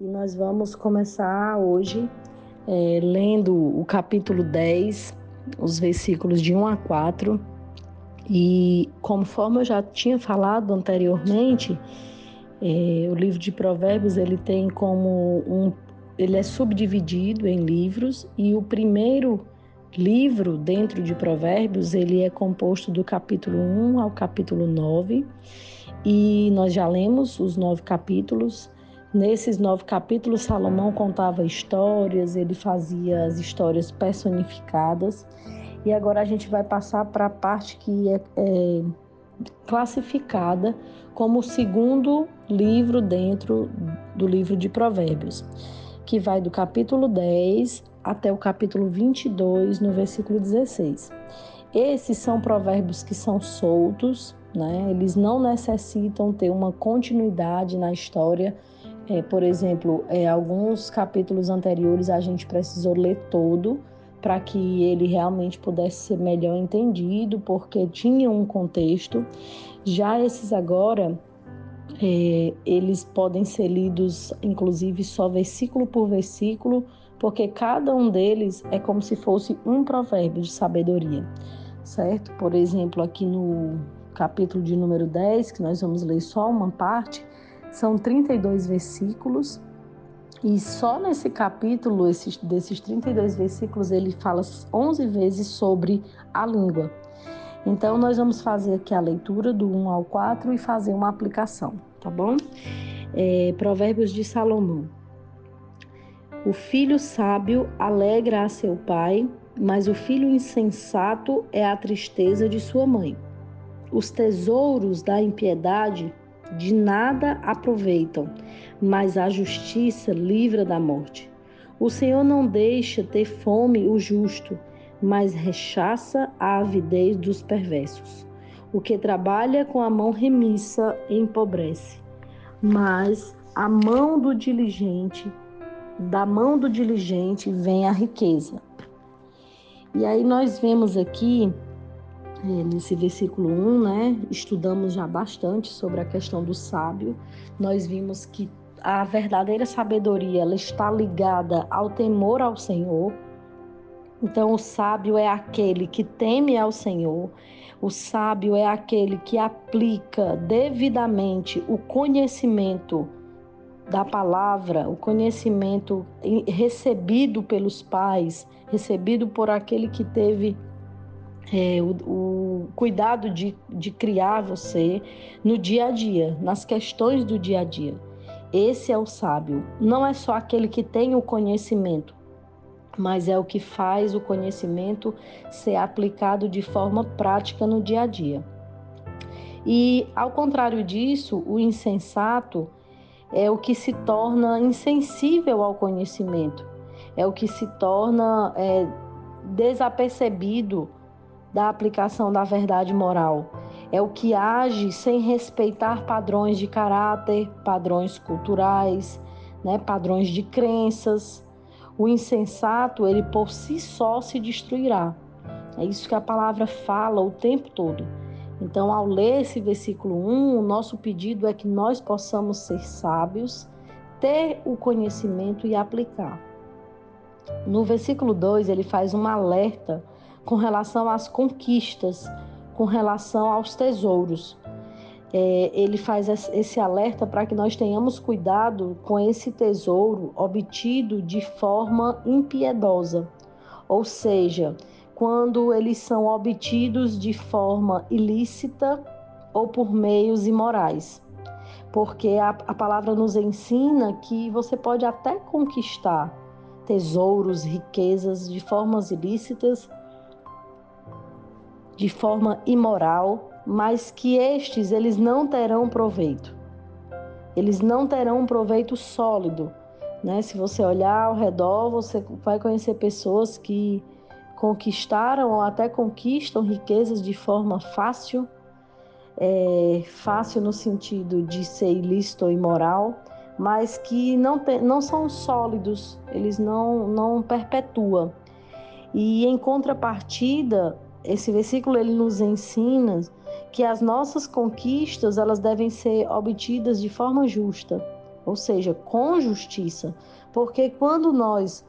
E nós vamos começar hoje é, lendo o capítulo 10, os versículos de 1 a 4. E conforme eu já tinha falado anteriormente, é, o livro de Provérbios ele tem como um, ele é subdividido em livros e o primeiro livro dentro de Provérbios ele é composto do capítulo 1 ao capítulo 9 e nós já lemos os nove capítulos. Nesses nove capítulos, Salomão contava histórias, ele fazia as histórias personificadas. E agora a gente vai passar para a parte que é, é classificada como o segundo livro dentro do livro de Provérbios, que vai do capítulo 10 até o capítulo 22, no versículo 16. Esses são provérbios que são soltos, né? Eles não necessitam ter uma continuidade na história. É, por exemplo, é, alguns capítulos anteriores a gente precisou ler todo para que ele realmente pudesse ser melhor entendido, porque tinha um contexto. Já esses agora, é, eles podem ser lidos, inclusive, só versículo por versículo, porque cada um deles é como se fosse um provérbio de sabedoria, certo? Por exemplo, aqui no capítulo de número 10, que nós vamos ler só uma parte, são 32 versículos. E só nesse capítulo, esses, desses 32 versículos, ele fala 11 vezes sobre a língua. Então, nós vamos fazer aqui a leitura do 1 ao 4 e fazer uma aplicação, tá bom? É, Provérbios de Salomão. O filho sábio alegra a seu pai, mas o filho insensato é a tristeza de sua mãe. Os tesouros da impiedade de nada aproveitam, mas a justiça livra da morte. O Senhor não deixa ter fome o justo, mas rechaça a avidez dos perversos. O que trabalha com a mão remissa empobrece, mas a mão do diligente, da mão do diligente vem a riqueza. E aí nós vemos aqui nesse versículo 1, né, estudamos já bastante sobre a questão do sábio. Nós vimos que a verdadeira sabedoria ela está ligada ao temor ao Senhor. Então, o sábio é aquele que teme ao Senhor. O sábio é aquele que aplica devidamente o conhecimento da palavra, o conhecimento recebido pelos pais, recebido por aquele que teve é, o, o, cuidado de, de criar você no dia a dia, nas questões do dia a dia. Esse é o sábio. Não é só aquele que tem o conhecimento, mas é o que faz o conhecimento ser aplicado de forma prática no dia a dia. E, ao contrário disso, o insensato é o que se torna insensível ao conhecimento, é o que se torna é, desapercebido da aplicação da verdade moral. É o que age sem respeitar padrões de caráter, padrões culturais, né, padrões de crenças. O insensato, ele por si só se destruirá. É isso que a palavra fala o tempo todo. Então, ao ler esse versículo 1, o nosso pedido é que nós possamos ser sábios, ter o conhecimento e aplicar. No versículo 2, ele faz um alerta com relação às conquistas, com relação aos tesouros. É, ele faz esse alerta para que nós tenhamos cuidado com esse tesouro obtido de forma impiedosa, ou seja, quando eles são obtidos de forma ilícita ou por meios imorais. Porque a, a palavra nos ensina que você pode até conquistar tesouros, riquezas de formas ilícitas de forma imoral, mas que estes eles não terão proveito. Eles não terão um proveito sólido, né? Se você olhar ao redor, você vai conhecer pessoas que conquistaram ou até conquistam riquezas de forma fácil, é, fácil no sentido de ser ilícito ou imoral, mas que não, tem, não são sólidos, eles não, não perpetuam. E em contrapartida, esse versículo ele nos ensina que as nossas conquistas elas devem ser obtidas de forma justa, ou seja, com justiça, porque quando nós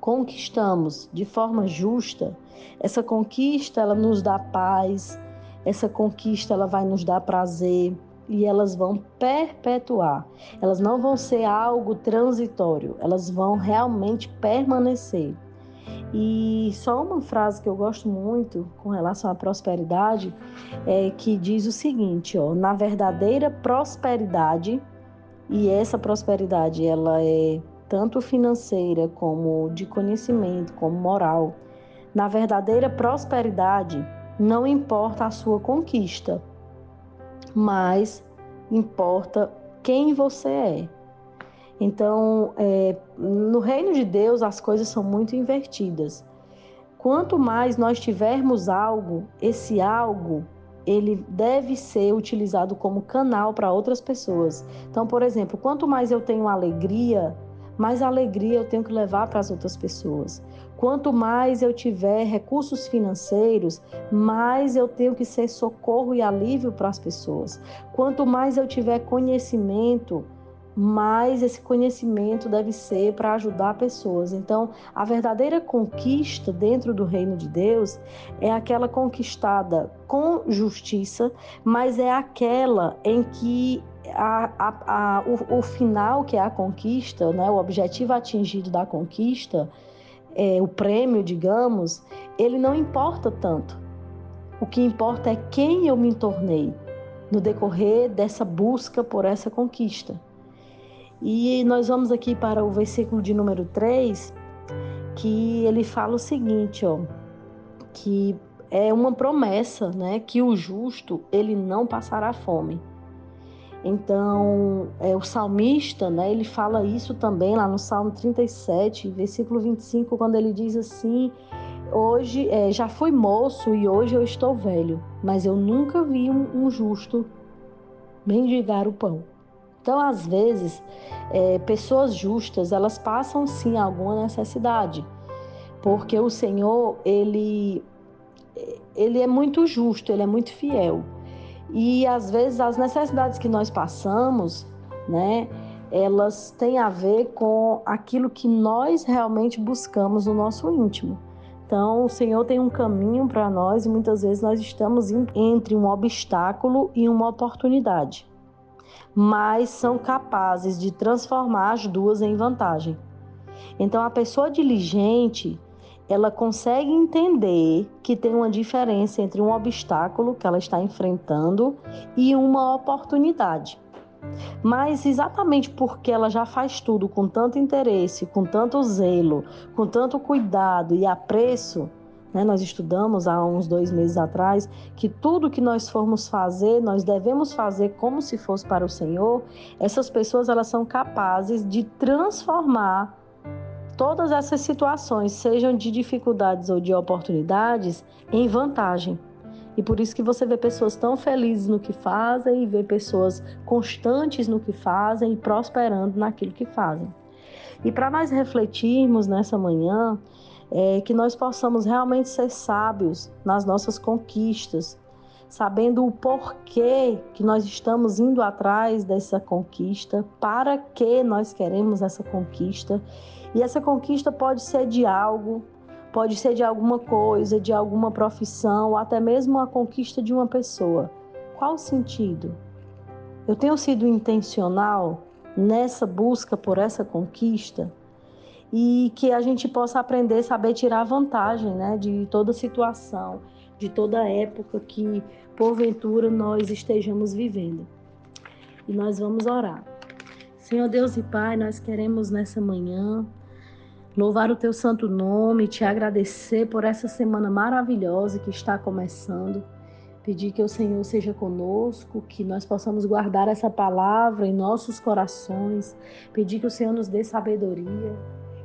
conquistamos de forma justa, essa conquista ela nos dá paz, essa conquista ela vai nos dar prazer e elas vão perpetuar. Elas não vão ser algo transitório, elas vão realmente permanecer. E só uma frase que eu gosto muito com relação à prosperidade é que diz o seguinte, ó, na verdadeira prosperidade, e essa prosperidade ela é tanto financeira como de conhecimento, como moral. Na verdadeira prosperidade, não importa a sua conquista, mas importa quem você é. Então, é, no reino de Deus, as coisas são muito invertidas. Quanto mais nós tivermos algo, esse algo ele deve ser utilizado como canal para outras pessoas. Então, por exemplo, quanto mais eu tenho alegria, mais alegria eu tenho que levar para as outras pessoas. Quanto mais eu tiver recursos financeiros, mais eu tenho que ser socorro e alívio para as pessoas. Quanto mais eu tiver conhecimento, mais esse conhecimento deve ser para ajudar pessoas. Então, a verdadeira conquista dentro do reino de Deus é aquela conquistada com justiça, mas é aquela em que a, a, a, o, o, final, que é a conquista, né, o objetivo atingido da conquista, é, o prêmio, digamos, ele não importa tanto. O que importa é quem eu me tornei no decorrer dessa busca por essa conquista. E nós vamos aqui para o versículo de número 3, que ele fala o seguinte, ó, que é uma promessa, né, que o justo ele não passará fome. Então, é, o salmista, né, ele fala isso também lá no Salmo 37, versículo 25, quando ele diz assim: Hoje é, já fui moço e hoje eu estou velho, mas eu nunca vi um, um justo mendigar o pão. Então, às vezes, é, pessoas justas, elas passam sim alguma necessidade, porque o Senhor, ele, ele é muito justo, ele é muito fiel. E às vezes as necessidades que nós passamos, né, elas têm a ver com aquilo que nós realmente buscamos no nosso íntimo. Então, o Senhor tem um caminho para nós e muitas vezes nós estamos entre um obstáculo e uma oportunidade mas são capazes de transformar as duas em vantagem. Então, a pessoa diligente, ela consegue entender que tem uma diferença entre um obstáculo que ela está enfrentando e uma oportunidade. Mas exatamente porque ela já faz tudo com tanto interesse, com tanto zelo, com tanto cuidado e apreço, né? Nós estudamos há uns dois meses atrás que tudo que nós formos fazer, nós devemos fazer como se fosse para o Senhor. Essas pessoas elas são capazes de transformar todas essas situações, sejam de dificuldades ou de oportunidades, em vantagem. E por isso que você vê pessoas tão felizes no que fazem e vê pessoas constantes no que fazem e prosperando naquilo que fazem. E para nós refletirmos nessa manhã, é, que nós possamos realmente ser sábios nas nossas conquistas, sabendo o porquê que nós estamos indo atrás dessa conquista, para que nós queremos essa conquista. E essa conquista pode ser de algo, pode ser de alguma coisa, de alguma profissão, ou até mesmo a conquista de uma pessoa. Qual o sentido? Eu tenho sido intencional nessa busca por essa conquista? E que a gente possa aprender, saber tirar vantagem né, de toda situação, de toda época que porventura nós estejamos vivendo. E nós vamos orar. Senhor Deus e Pai, nós queremos nessa manhã louvar o teu santo nome, te agradecer por essa semana maravilhosa que está começando. Pedir que o Senhor seja conosco, que nós possamos guardar essa palavra em nossos corações. Pedir que o Senhor nos dê sabedoria,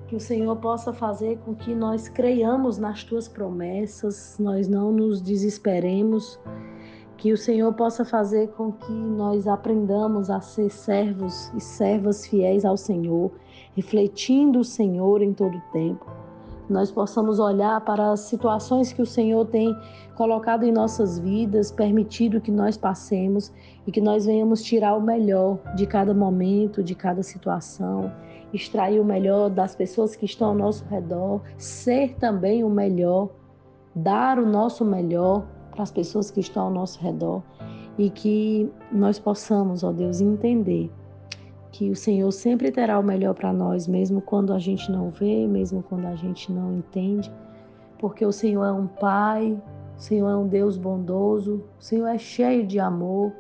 que o Senhor possa fazer com que nós creiamos nas tuas promessas, nós não nos desesperemos, que o Senhor possa fazer com que nós aprendamos a ser servos e servas fiéis ao Senhor, refletindo o Senhor em todo o tempo. nós possamos olhar para as situações que o Senhor tem colocado em nossas vidas, permitido que nós passemos e que nós venhamos tirar o melhor de cada momento, de cada situação, extrair o melhor das pessoas que estão ao nosso redor, ser também o melhor, dar o nosso melhor para as pessoas que estão ao nosso redor. E que nós possamos, ó Deus, entender que o Senhor sempre terá o melhor para nós, mesmo quando a gente não vê, mesmo quando a gente não entende, porque o Senhor é um Pai, o Senhor é um Deus bondoso, o Senhor é cheio de amor,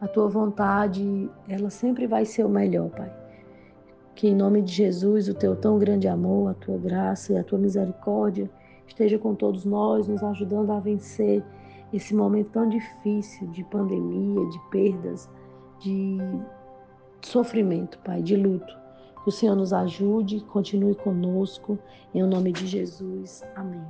a tua vontade, ela sempre vai ser o melhor, Pai. Que em nome de Jesus, o teu tão grande amor, a tua graça e a tua misericórdia esteja com todos nós, nos ajudando a vencer esse momento tão difícil de pandemia, de perdas, de sofrimento, Pai, de luto. Que o Senhor nos ajude, continue conosco, em nome de Jesus. Amém.